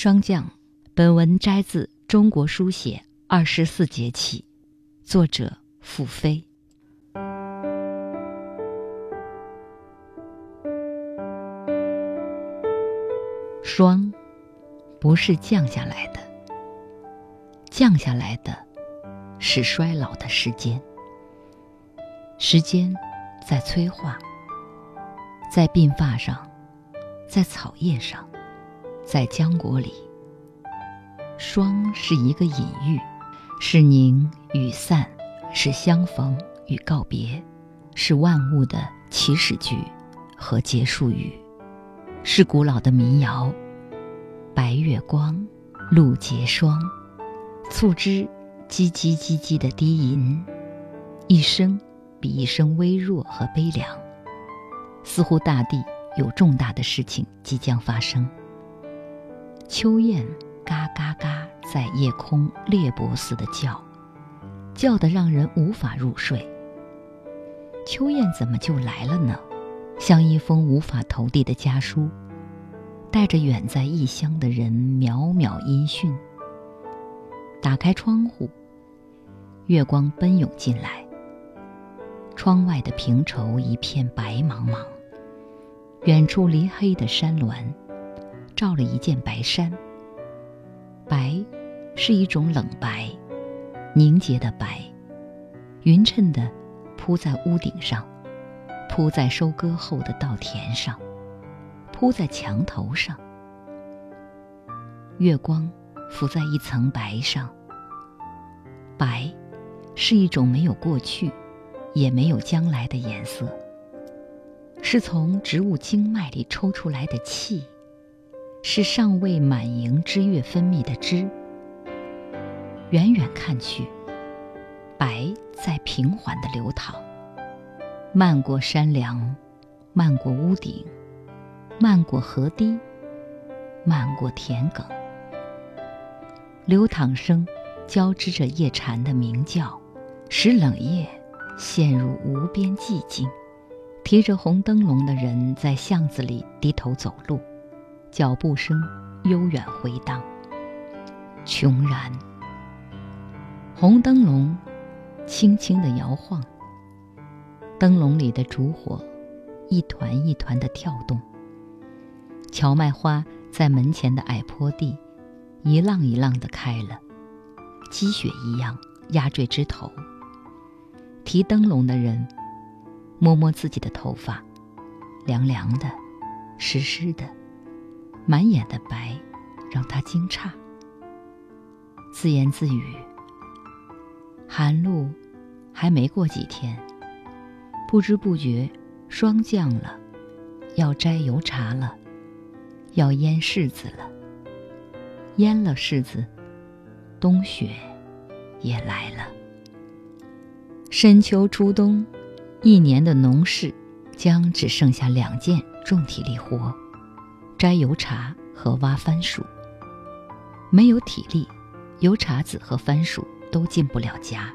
霜降，本文摘自《中国书写二十四节气》，作者付飞。霜，不是降下来的，降下来的，是衰老的时间。时间在催化，在鬓发上，在草叶上。在浆果里，霜是一个隐喻，是凝与散，是相逢与告别，是万物的起始句和结束语，是古老的民谣。白月光，露结霜，促织叽叽叽叽的低吟，一声比一声微弱和悲凉，似乎大地有重大的事情即将发生。秋雁嘎嘎嘎在夜空猎搏似的叫，叫得让人无法入睡。秋雁怎么就来了呢？像一封无法投递的家书，带着远在异乡的人渺渺音讯。打开窗户，月光奔涌进来。窗外的平畴一片白茫茫，远处离黑的山峦。罩了一件白衫。白，是一种冷白，凝结的白，匀称的铺在屋顶上，铺在收割后的稻田上，铺在墙头上。月光浮在一层白上。白，是一种没有过去，也没有将来的颜色，是从植物经脉里抽出来的气。是尚未满盈之月分泌的汁。远远看去，白在平缓的流淌，漫过山梁，漫过屋顶，漫过河堤，漫过田埂。流淌声交织着夜蝉的鸣叫，使冷夜陷入无边寂静。提着红灯笼的人在巷子里低头走路。脚步声悠远回荡，穷然。红灯笼轻轻的摇晃，灯笼里的烛火一团一团的跳动。荞麦花在门前的矮坡地一浪一浪地开了，积雪一样压坠枝头。提灯笼的人摸摸自己的头发，凉凉的，湿湿的。满眼的白，让他惊诧。自言自语：“寒露还没过几天，不知不觉霜降了，要摘油茶了，要腌柿子了。腌了柿子，冬雪也来了。深秋初冬，一年的农事将只剩下两件重体力活。”摘油茶和挖番薯，没有体力，油茶籽和番薯都进不了家。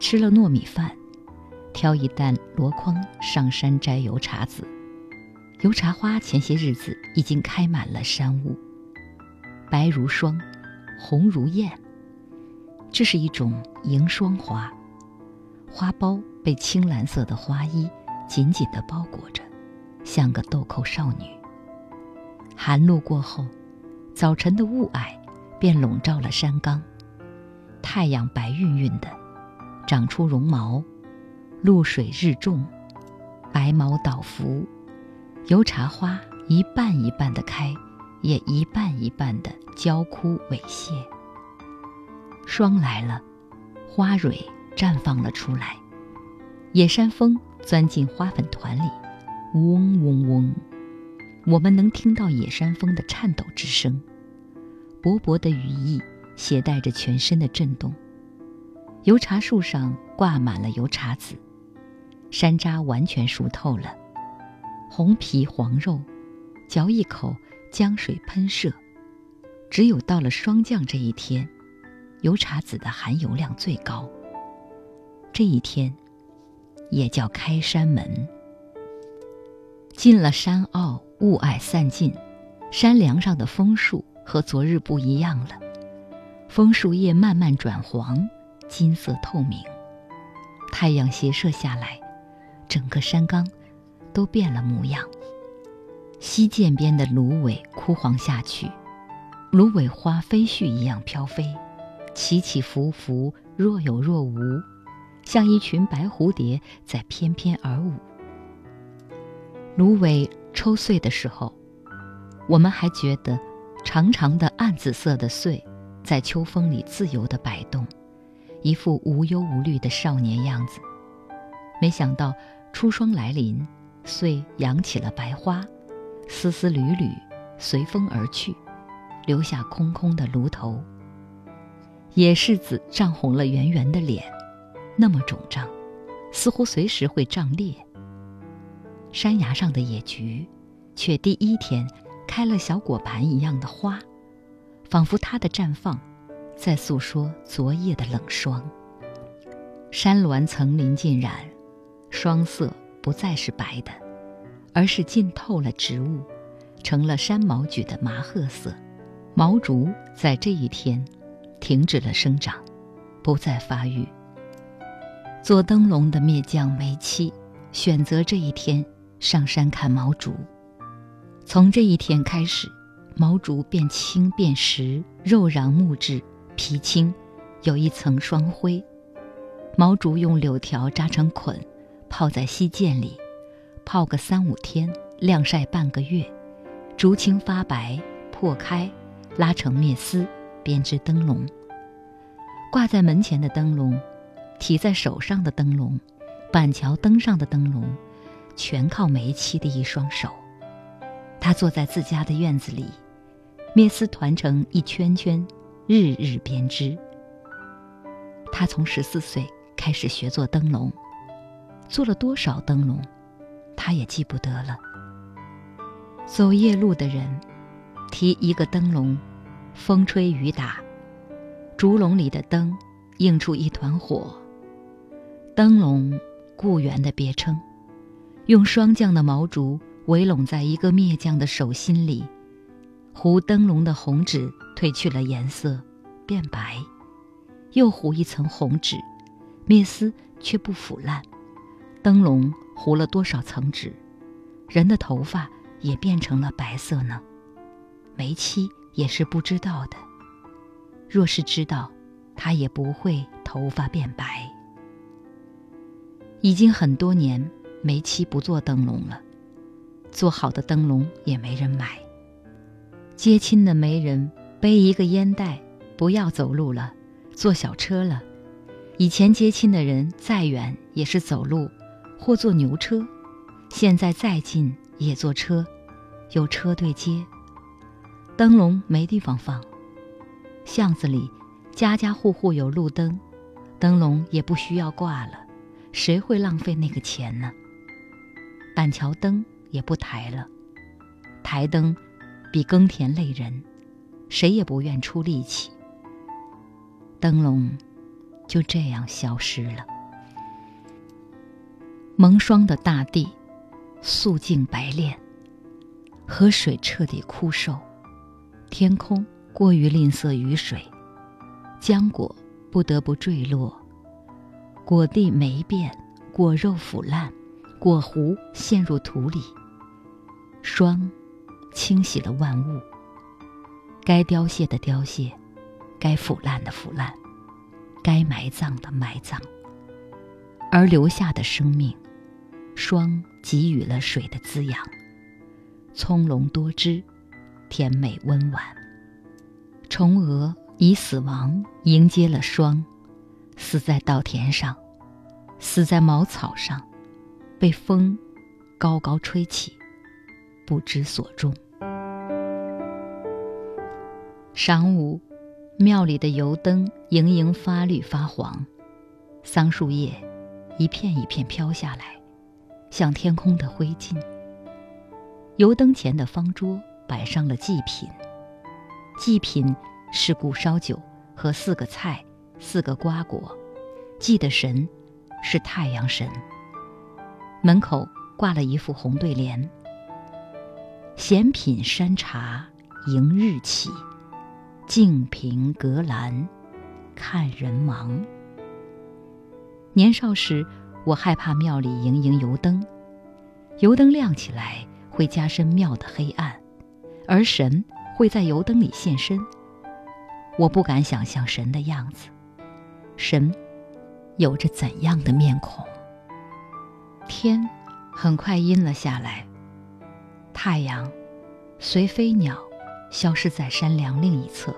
吃了糯米饭，挑一担箩筐上山摘油茶籽。油茶花前些日子已经开满了山雾，白如霜，红如艳。这是一种迎霜花，花苞被青蓝色的花衣紧紧地包裹着，像个豆蔻少女。寒露过后，早晨的雾霭便笼罩了山冈。太阳白晕晕的，长出绒毛，露水日重，白毛倒伏。油茶花一半一半的开，也一半一半的焦枯萎谢。霜来了，花蕊绽放了出来。野山蜂钻进花粉团里，嗡嗡嗡。我们能听到野山蜂的颤抖之声，薄薄的羽翼携带着全身的震动。油茶树上挂满了油茶籽，山楂完全熟透了，红皮黄肉，嚼一口浆水喷射。只有到了霜降这一天，油茶籽的含油量最高。这一天，也叫开山门。进了山坳。雾霭散尽，山梁上的枫树和昨日不一样了，枫树叶慢慢转黄，金色透明。太阳斜射下来，整个山岗都变了模样。溪涧边的芦苇枯黄下去，芦苇花飞絮一样飘飞，起起伏伏，若有若无，像一群白蝴蝶在翩翩而舞。芦苇抽穗的时候，我们还觉得长长的暗紫色的穗在秋风里自由地摆动。一副无忧无虑的少年样子，没想到初霜来临，穗扬起了白花，丝丝缕缕随风而去，留下空空的炉头。野柿子涨红了圆圆的脸，那么肿胀，似乎随时会胀裂。山崖上的野菊，却第一天开了小果盘一样的花，仿佛它的绽放。在诉说昨夜的冷霜。山峦层林尽染，霜色不再是白的，而是浸透了植物，成了山毛榉的麻褐色。毛竹在这一天停止了生长，不再发育。做灯笼的篾匠梅妻选择这一天上山砍毛竹，从这一天开始，毛竹变青变实，肉瓤木质。皮青，有一层霜灰。毛竹用柳条扎成捆，泡在溪涧里，泡个三五天，晾晒半个月，竹青发白，破开，拉成篾丝，编织灯笼。挂在门前的灯笼，提在手上的灯笼，板桥灯上的灯笼，全靠梅妻的一双手。他坐在自家的院子里，篾丝团成一圈圈。日日编织。他从十四岁开始学做灯笼，做了多少灯笼，他也记不得了。走夜路的人，提一个灯笼，风吹雨打，竹笼里的灯映出一团火。灯笼，故园的别称，用霜降的毛竹围拢在一个篾匠的手心里。糊灯笼的红纸褪去了颜色，变白，又糊一层红纸，篾丝却不腐烂。灯笼糊了多少层纸，人的头发也变成了白色呢？梅妻也是不知道的。若是知道，他也不会头发变白。已经很多年，没漆不做灯笼了，做好的灯笼也没人买。接亲的媒人背一个烟袋，不要走路了，坐小车了。以前接亲的人再远也是走路，或坐牛车，现在再近也坐车，有车队接。灯笼没地方放，巷子里家家户户有路灯，灯笼也不需要挂了，谁会浪费那个钱呢？板桥灯也不抬了，台灯。比耕田累人，谁也不愿出力气。灯笼就这样消失了。蒙霜的大地，素净白练，河水彻底枯瘦，天空过于吝啬雨水，浆果不得不坠落，果地霉变，果肉腐烂，果核陷入土里，霜。清洗了万物，该凋谢的凋谢，该腐烂的腐烂，该埋葬的埋葬，而留下的生命，霜给予了水的滋养，葱茏多汁，甜美温婉。虫蛾以死亡迎接了霜，死在稻田上，死在茅草上，被风高高吹起。不知所终。晌午，庙里的油灯盈盈发绿发黄，桑树叶一片一片飘下来，像天空的灰烬。油灯前的方桌摆上了祭品，祭品是古烧酒和四个菜、四个瓜果，祭的神是太阳神。门口挂了一副红对联。闲品山茶迎日起，静瓶隔栏，看人忙。年少时，我害怕庙里盈盈油灯，油灯亮起来会加深庙的黑暗，而神会在油灯里现身。我不敢想象神的样子，神有着怎样的面孔？天很快阴了下来，太阳随飞鸟消失在山梁另一侧。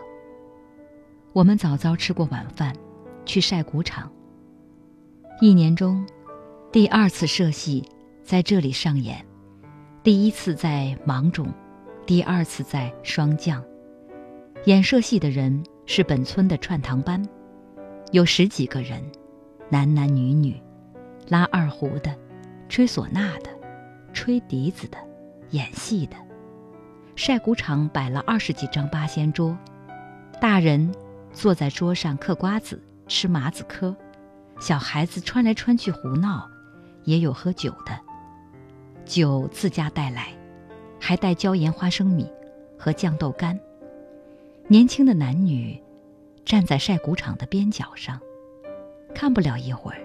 我们早早吃过晚饭，去晒谷场。一年中，第二次社戏在这里上演，第一次在芒种，第二次在霜降。演社戏的人是本村的串堂班，有十几个人，男男女女，拉二胡的，吹唢呐的，吹笛子的，演戏的。晒谷场摆了二十几张八仙桌，大人坐在桌上嗑瓜子、吃麻子嗑，小孩子穿来穿去胡闹，也有喝酒的，酒自家带来，还带椒盐花生米和酱豆干。年轻的男女站在晒谷场的边角上，看不了一会儿，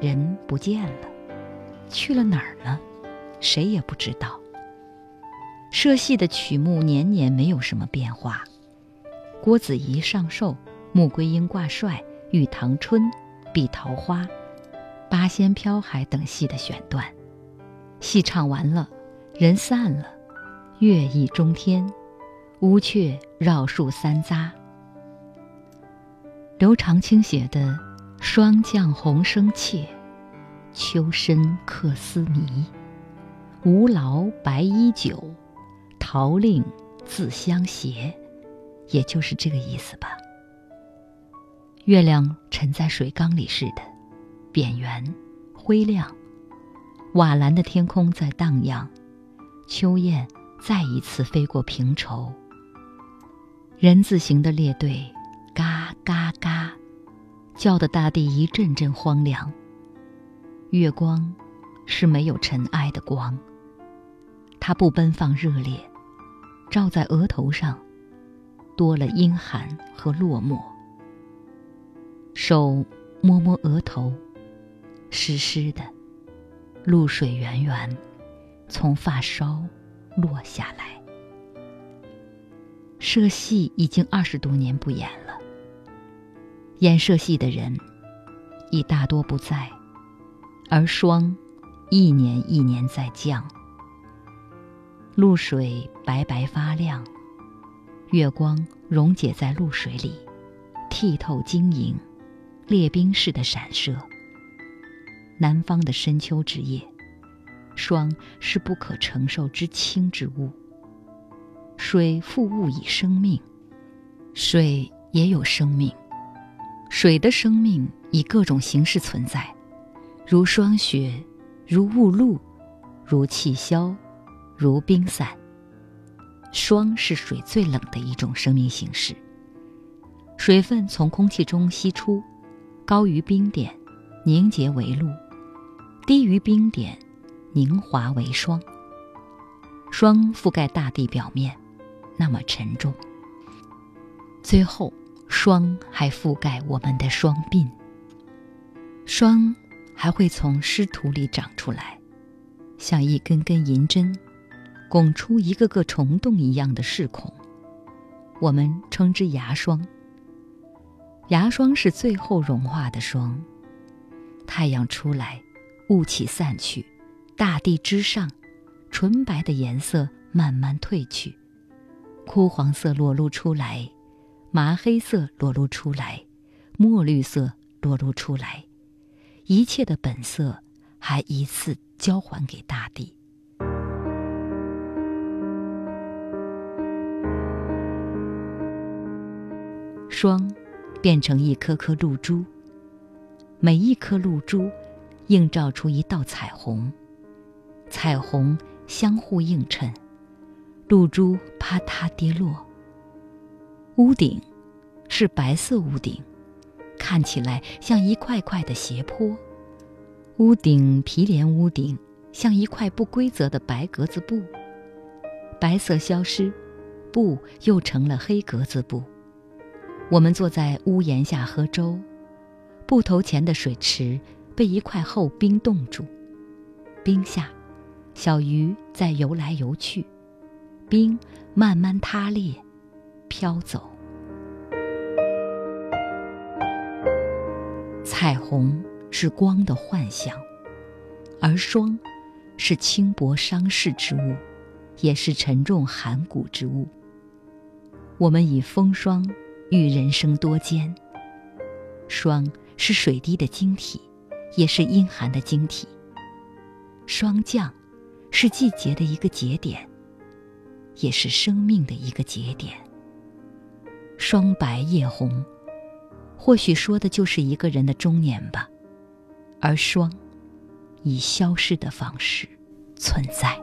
人不见了，去了哪儿呢？谁也不知道。社戏的曲目年年没有什么变化，郭子仪上寿、穆桂英挂帅、玉堂春、碧桃花、八仙飘海等戏的选段。戏唱完了，人散了，乐意中天。乌鹊绕树三匝。刘长卿写的《霜降红生怯，秋深客思迷。吴劳白衣酒，桃令自相携》，也就是这个意思吧。月亮沉在水缸里似的，扁圆、灰亮。瓦蓝的天空在荡漾，秋雁再一次飞过平畴。人字形的列队，嘎嘎嘎，叫得大地一阵阵荒凉。月光是没有尘埃的光，它不奔放热烈，照在额头上，多了阴寒和落寞。手摸摸额头，湿湿的，露水圆圆，从发梢落下来。社戏已经二十多年不演了，演社戏的人已大多不在，而霜一年一年在降。露水白白发亮，月光溶解在露水里，剔透晶莹，列冰似的闪射。南方的深秋之夜，霜是不可承受之轻之物。水复物以生命，水也有生命。水的生命以各种形式存在，如霜雪，如雾露，如气消，如冰散。霜是水最冷的一种生命形式。水分从空气中析出，高于冰点，凝结为露；低于冰点，凝华为霜。霜覆盖大地表面。那么沉重。最后，霜还覆盖我们的双鬓。霜还会从湿土里长出来，像一根根银针，拱出一个个虫洞一样的视孔。我们称之牙霜。牙霜是最后融化的霜。太阳出来，雾气散去，大地之上，纯白的颜色慢慢褪去。枯黄色裸露出来，麻黑色裸露出来，墨绿色裸露出来，一切的本色还一次交还给大地。霜变成一颗颗露珠，每一颗露珠映照出一道彩虹，彩虹相互映衬。露珠啪嗒跌落。屋顶是白色屋顶，看起来像一块块的斜坡。屋顶皮连屋顶像一块不规则的白格子布。白色消失，布又成了黑格子布。我们坐在屋檐下喝粥，布头前的水池被一块厚冰冻住，冰下，小鱼在游来游去，冰慢慢塌裂，飘走。彩虹是光的幻象，而霜是轻薄伤世之物，也是沉重寒骨之物。我们以风霜。喻人生多艰，霜是水滴的晶体，也是阴寒的晶体。霜降，是季节的一个节点，也是生命的一个节点。霜白叶红，或许说的就是一个人的中年吧而霜以消逝的方式存在。